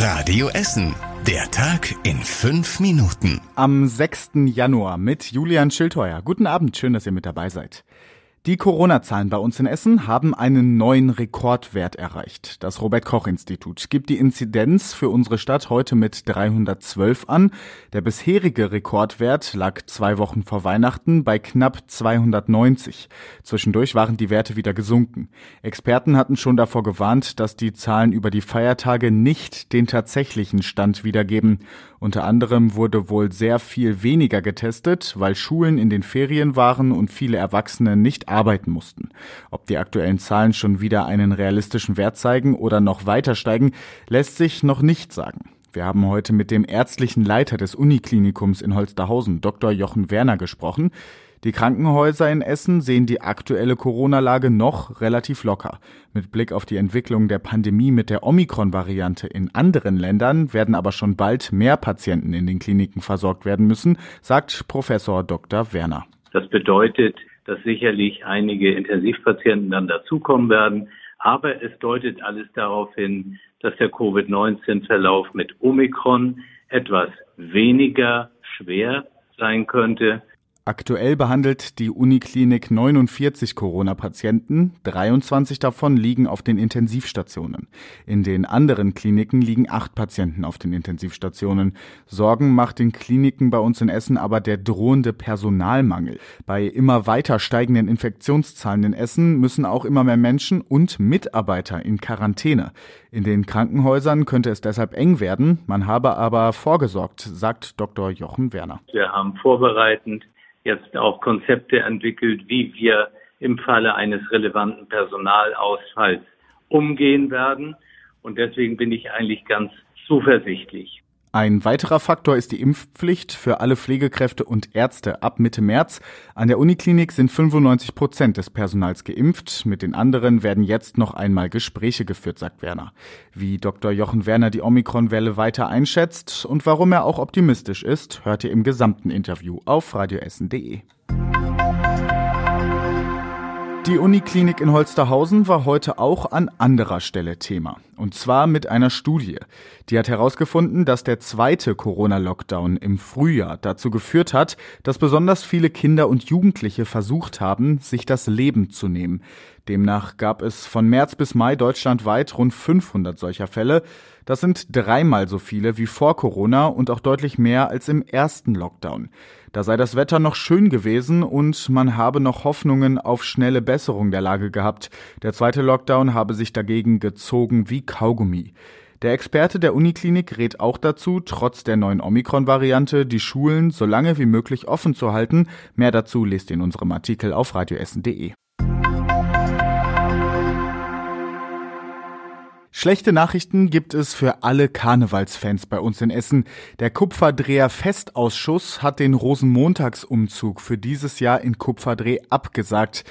Radio Essen. Der Tag in fünf Minuten. Am 6. Januar mit Julian Schildheuer. Guten Abend, schön, dass ihr mit dabei seid. Die Corona-Zahlen bei uns in Essen haben einen neuen Rekordwert erreicht. Das Robert-Koch-Institut gibt die Inzidenz für unsere Stadt heute mit 312 an. Der bisherige Rekordwert lag zwei Wochen vor Weihnachten bei knapp 290. Zwischendurch waren die Werte wieder gesunken. Experten hatten schon davor gewarnt, dass die Zahlen über die Feiertage nicht den tatsächlichen Stand wiedergeben. Unter anderem wurde wohl sehr viel weniger getestet, weil Schulen in den Ferien waren und viele Erwachsene nicht mussten. Ob die aktuellen Zahlen schon wieder einen realistischen Wert zeigen oder noch weiter steigen, lässt sich noch nicht sagen. Wir haben heute mit dem ärztlichen Leiter des Uniklinikums in Holsterhausen, Dr. Jochen Werner, gesprochen. Die Krankenhäuser in Essen sehen die aktuelle Corona-Lage noch relativ locker. Mit Blick auf die Entwicklung der Pandemie mit der Omikron-Variante in anderen Ländern werden aber schon bald mehr Patienten in den Kliniken versorgt werden müssen, sagt Professor Dr. Werner. Das bedeutet, dass sicherlich einige Intensivpatienten dann dazukommen werden. Aber es deutet alles darauf hin, dass der Covid-19-Verlauf mit Omikron etwas weniger schwer sein könnte Aktuell behandelt die Uniklinik 49 Corona-Patienten, 23 davon liegen auf den Intensivstationen. In den anderen Kliniken liegen acht Patienten auf den Intensivstationen. Sorgen macht den Kliniken bei uns in Essen aber der drohende Personalmangel. Bei immer weiter steigenden Infektionszahlen in Essen müssen auch immer mehr Menschen und Mitarbeiter in Quarantäne. In den Krankenhäusern könnte es deshalb eng werden. Man habe aber vorgesorgt, sagt Dr. Jochen Werner. Wir haben vorbereitend jetzt auch Konzepte entwickelt, wie wir im Falle eines relevanten Personalausfalls umgehen werden. Und deswegen bin ich eigentlich ganz zuversichtlich. Ein weiterer Faktor ist die Impfpflicht für alle Pflegekräfte und Ärzte ab Mitte März. An der Uniklinik sind 95 Prozent des Personals geimpft. Mit den anderen werden jetzt noch einmal Gespräche geführt, sagt Werner. Wie Dr. Jochen Werner die Omikron-Welle weiter einschätzt und warum er auch optimistisch ist, hört ihr im gesamten Interview auf radioessen.de. Die Uniklinik in Holsterhausen war heute auch an anderer Stelle Thema. Und zwar mit einer Studie. Die hat herausgefunden, dass der zweite Corona-Lockdown im Frühjahr dazu geführt hat, dass besonders viele Kinder und Jugendliche versucht haben, sich das Leben zu nehmen. Demnach gab es von März bis Mai deutschlandweit rund 500 solcher Fälle. Das sind dreimal so viele wie vor Corona und auch deutlich mehr als im ersten Lockdown. Da sei das Wetter noch schön gewesen und man habe noch Hoffnungen auf schnelle Besserung der Lage gehabt. Der zweite Lockdown habe sich dagegen gezogen wie Kaugummi. Der Experte der Uniklinik rät auch dazu, trotz der neuen Omikron-Variante die Schulen so lange wie möglich offen zu halten. Mehr dazu lest in unserem Artikel auf radioessen.de. Schlechte Nachrichten gibt es für alle Karnevalsfans bei uns in Essen. Der Kupferdreher Festausschuss hat den Rosenmontagsumzug für dieses Jahr in Kupferdreh abgesagt.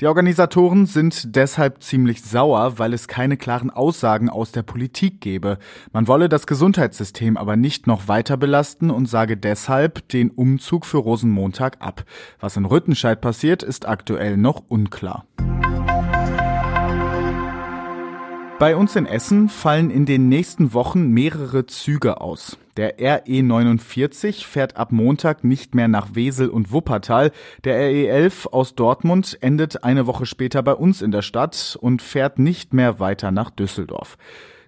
Die Organisatoren sind deshalb ziemlich sauer, weil es keine klaren Aussagen aus der Politik gebe. Man wolle das Gesundheitssystem aber nicht noch weiter belasten und sage deshalb den Umzug für Rosenmontag ab. Was in Rüttenscheid passiert, ist aktuell noch unklar. Bei uns in Essen fallen in den nächsten Wochen mehrere Züge aus. Der RE 49 fährt ab Montag nicht mehr nach Wesel und Wuppertal. Der RE 11 aus Dortmund endet eine Woche später bei uns in der Stadt und fährt nicht mehr weiter nach Düsseldorf.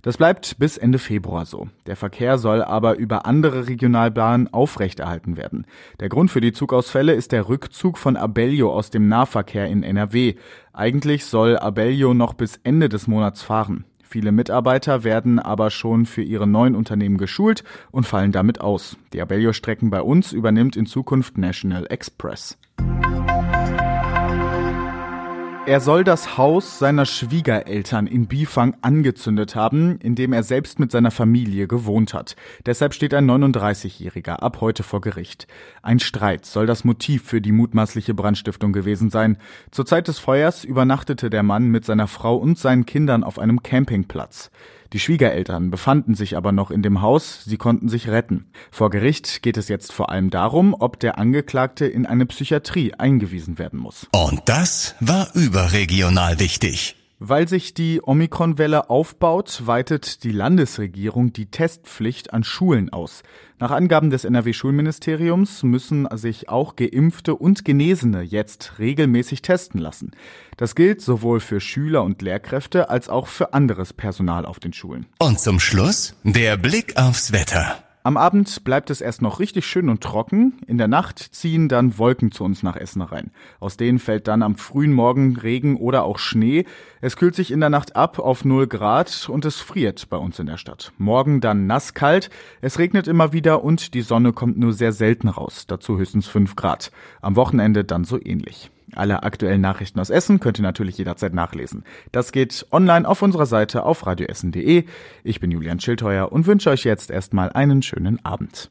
Das bleibt bis Ende Februar so. Der Verkehr soll aber über andere Regionalbahnen aufrechterhalten werden. Der Grund für die Zugausfälle ist der Rückzug von Abellio aus dem Nahverkehr in NRW. Eigentlich soll Abellio noch bis Ende des Monats fahren. Viele Mitarbeiter werden aber schon für ihre neuen Unternehmen geschult und fallen damit aus. Die Abellio-Strecken bei uns übernimmt in Zukunft National Express. Er soll das Haus seiner Schwiegereltern in Bifang angezündet haben, in dem er selbst mit seiner Familie gewohnt hat. Deshalb steht ein 39-Jähriger ab heute vor Gericht. Ein Streit soll das Motiv für die mutmaßliche Brandstiftung gewesen sein. Zur Zeit des Feuers übernachtete der Mann mit seiner Frau und seinen Kindern auf einem Campingplatz. Die Schwiegereltern befanden sich aber noch in dem Haus, sie konnten sich retten. Vor Gericht geht es jetzt vor allem darum, ob der Angeklagte in eine Psychiatrie eingewiesen werden muss. Und das war überregional wichtig. Weil sich die Omikron-Welle aufbaut, weitet die Landesregierung die Testpflicht an Schulen aus. Nach Angaben des NRW-Schulministeriums müssen sich auch Geimpfte und Genesene jetzt regelmäßig testen lassen. Das gilt sowohl für Schüler und Lehrkräfte als auch für anderes Personal auf den Schulen. Und zum Schluss der Blick aufs Wetter. Am Abend bleibt es erst noch richtig schön und trocken. In der Nacht ziehen dann Wolken zu uns nach Essen rein. Aus denen fällt dann am frühen Morgen Regen oder auch Schnee. Es kühlt sich in der Nacht ab auf 0 Grad und es friert bei uns in der Stadt. Morgen dann nasskalt. Es regnet immer wieder und die Sonne kommt nur sehr selten raus. Dazu höchstens 5 Grad. Am Wochenende dann so ähnlich. Alle aktuellen Nachrichten aus Essen könnt ihr natürlich jederzeit nachlesen. Das geht online auf unserer Seite auf radioessen.de. Ich bin Julian Schildheuer und wünsche euch jetzt erstmal einen schönen Abend.